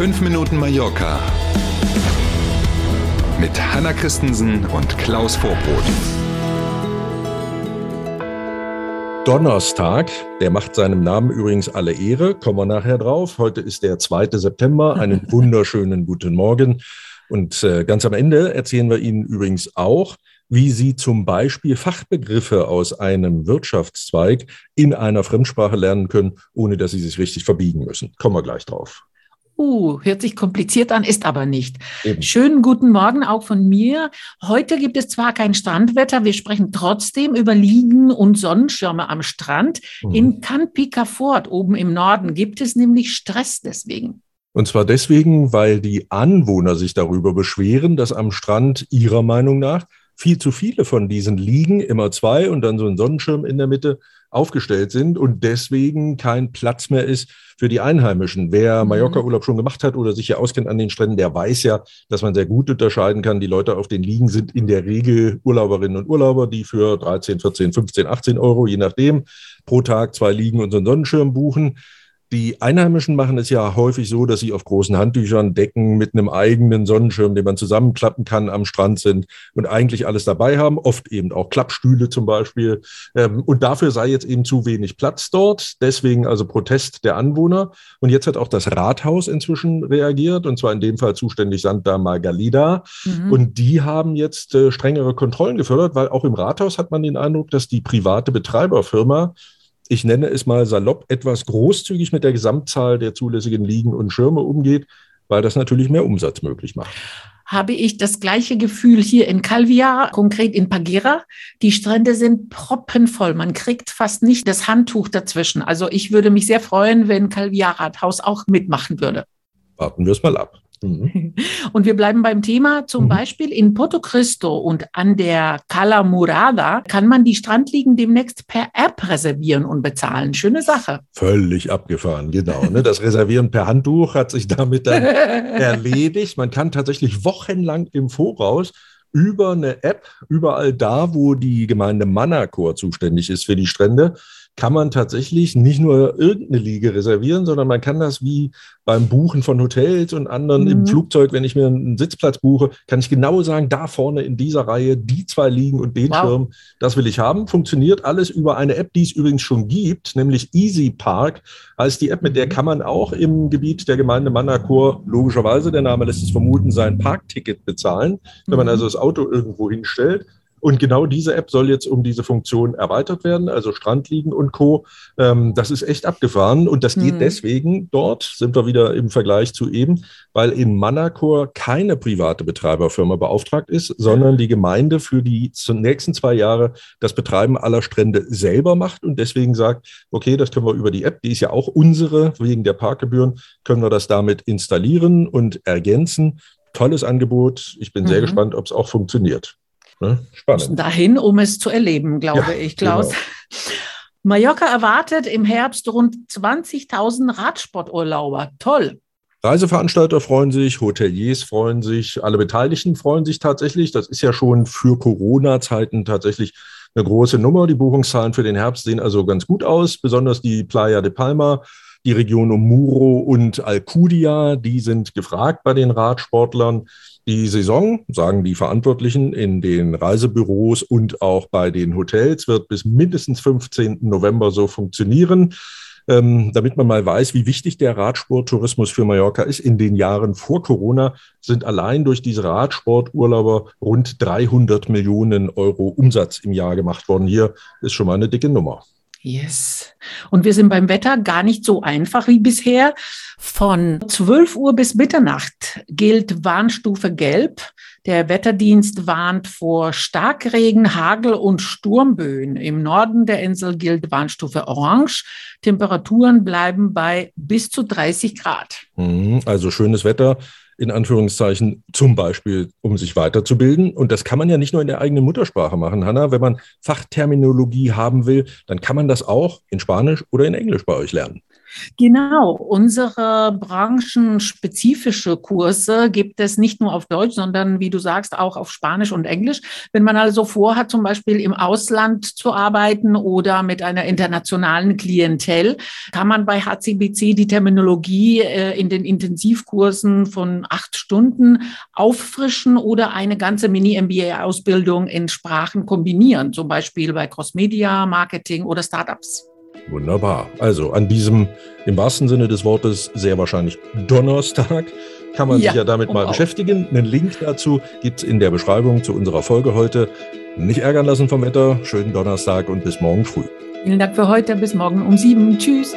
5 Minuten Mallorca mit Hanna Christensen und Klaus Vorbrot. Donnerstag, der macht seinem Namen übrigens alle Ehre, kommen wir nachher drauf. Heute ist der 2. September, einen wunderschönen guten Morgen. Und äh, ganz am Ende erzählen wir Ihnen übrigens auch, wie Sie zum Beispiel Fachbegriffe aus einem Wirtschaftszweig in einer Fremdsprache lernen können, ohne dass Sie sich richtig verbiegen müssen. Kommen wir gleich drauf. Uh, hört sich kompliziert an, ist aber nicht. Eben. Schönen guten Morgen auch von mir. Heute gibt es zwar kein Strandwetter, wir sprechen trotzdem über Liegen und Sonnenschirme am Strand. Mhm. In Canpica Fort oben im Norden gibt es nämlich Stress deswegen. Und zwar deswegen, weil die Anwohner sich darüber beschweren, dass am Strand ihrer Meinung nach viel zu viele von diesen Liegen, immer zwei und dann so ein Sonnenschirm in der Mitte, aufgestellt sind und deswegen kein Platz mehr ist für die Einheimischen. Wer mhm. Mallorca-Urlaub schon gemacht hat oder sich ja auskennt an den Stränden, der weiß ja, dass man sehr gut unterscheiden kann. Die Leute auf den Liegen sind in der Regel Urlauberinnen und Urlauber, die für 13, 14, 15, 18 Euro, je nachdem, pro Tag zwei Liegen und so einen Sonnenschirm buchen. Die Einheimischen machen es ja häufig so, dass sie auf großen Handtüchern, Decken mit einem eigenen Sonnenschirm, den man zusammenklappen kann, am Strand sind und eigentlich alles dabei haben, oft eben auch Klappstühle zum Beispiel. Ähm, und dafür sei jetzt eben zu wenig Platz dort. Deswegen also Protest der Anwohner. Und jetzt hat auch das Rathaus inzwischen reagiert, und zwar in dem Fall zuständig Santa Margalida. Mhm. Und die haben jetzt äh, strengere Kontrollen gefördert, weil auch im Rathaus hat man den Eindruck, dass die private Betreiberfirma ich nenne es mal salopp, etwas großzügig mit der Gesamtzahl der zulässigen Liegen und Schirme umgeht, weil das natürlich mehr Umsatz möglich macht habe ich das gleiche Gefühl hier in Calvia, konkret in Pagera. Die Strände sind proppenvoll. Man kriegt fast nicht das Handtuch dazwischen. Also ich würde mich sehr freuen, wenn Calvia Rathaus auch mitmachen würde. Warten wir es mal ab. Mhm. Und wir bleiben beim Thema. Zum mhm. Beispiel in Porto Cristo und an der Cala Murada kann man die Strandliegen demnächst per App reservieren und bezahlen. Schöne Sache. Völlig abgefahren, genau. Ne? Das Reservieren per Handtuch hat sich damit dann erledigt. Man kann tatsächlich wochenlang im Voraus über eine App, überall da, wo die Gemeinde Manacor zuständig ist für die Strände, kann man tatsächlich nicht nur irgendeine Liege reservieren, sondern man kann das wie beim Buchen von Hotels und anderen mhm. im Flugzeug, wenn ich mir einen Sitzplatz buche, kann ich genau sagen, da vorne in dieser Reihe, die zwei liegen und den wow. Schirm, das will ich haben. Funktioniert alles über eine App, die es übrigens schon gibt, nämlich Easy Park, heißt die App, mit der mhm. kann man auch im Gebiet der Gemeinde Manacor, logischerweise, der Name lässt es vermuten, sein Parkticket bezahlen, wenn man mhm. also das Auto irgendwo hinstellt. Und genau diese App soll jetzt um diese Funktion erweitert werden, also Strandliegen und Co. Ähm, das ist echt abgefahren und das geht mhm. deswegen dort, sind wir wieder im Vergleich zu eben, weil in Manacor keine private Betreiberfirma beauftragt ist, sondern die Gemeinde für die nächsten zwei Jahre das Betreiben aller Strände selber macht und deswegen sagt, okay, das können wir über die App, die ist ja auch unsere, wegen der Parkgebühren, können wir das damit installieren und ergänzen. Tolles Angebot. Ich bin mhm. sehr gespannt, ob es auch funktioniert. Ne? Spannend. Müssen dahin, um es zu erleben, glaube ja, ich, Klaus. Genau. Mallorca erwartet im Herbst rund 20.000 Radsporturlauber. Toll. Reiseveranstalter freuen sich, Hoteliers freuen sich, alle Beteiligten freuen sich tatsächlich. Das ist ja schon für Corona-Zeiten tatsächlich eine große Nummer. Die Buchungszahlen für den Herbst sehen also ganz gut aus, besonders die Playa de Palma, die Region um Muro und Alcudia, die sind gefragt bei den Radsportlern. Die Saison, sagen die Verantwortlichen in den Reisebüros und auch bei den Hotels, wird bis mindestens 15. November so funktionieren. Ähm, damit man mal weiß, wie wichtig der Radsporttourismus für Mallorca ist. In den Jahren vor Corona sind allein durch diese Radsporturlauber rund 300 Millionen Euro Umsatz im Jahr gemacht worden. Hier ist schon mal eine dicke Nummer. Yes. Und wir sind beim Wetter gar nicht so einfach wie bisher. Von 12 Uhr bis Mitternacht gilt Warnstufe Gelb. Der Wetterdienst warnt vor Starkregen, Hagel und Sturmböen. Im Norden der Insel gilt Warnstufe Orange. Temperaturen bleiben bei bis zu 30 Grad. Mhm, also schönes Wetter in Anführungszeichen, zum Beispiel, um sich weiterzubilden. Und das kann man ja nicht nur in der eigenen Muttersprache machen, Hanna. Wenn man Fachterminologie haben will, dann kann man das auch in Spanisch oder in Englisch bei euch lernen. Genau, unsere branchenspezifische Kurse gibt es nicht nur auf Deutsch, sondern wie du sagst, auch auf Spanisch und Englisch. Wenn man also vorhat, zum Beispiel im Ausland zu arbeiten oder mit einer internationalen Klientel, kann man bei HCBC die Terminologie äh, in den Intensivkursen von acht Stunden auffrischen oder eine ganze Mini-MBA-Ausbildung in Sprachen kombinieren, zum Beispiel bei Crossmedia, Marketing oder Startups. Wunderbar. Also an diesem, im wahrsten Sinne des Wortes, sehr wahrscheinlich Donnerstag, kann man ja, sich ja damit mal auch. beschäftigen. Einen Link dazu gibt es in der Beschreibung zu unserer Folge heute. Nicht ärgern lassen vom Wetter. Schönen Donnerstag und bis morgen früh. Vielen Dank für heute. Bis morgen um sieben. Tschüss.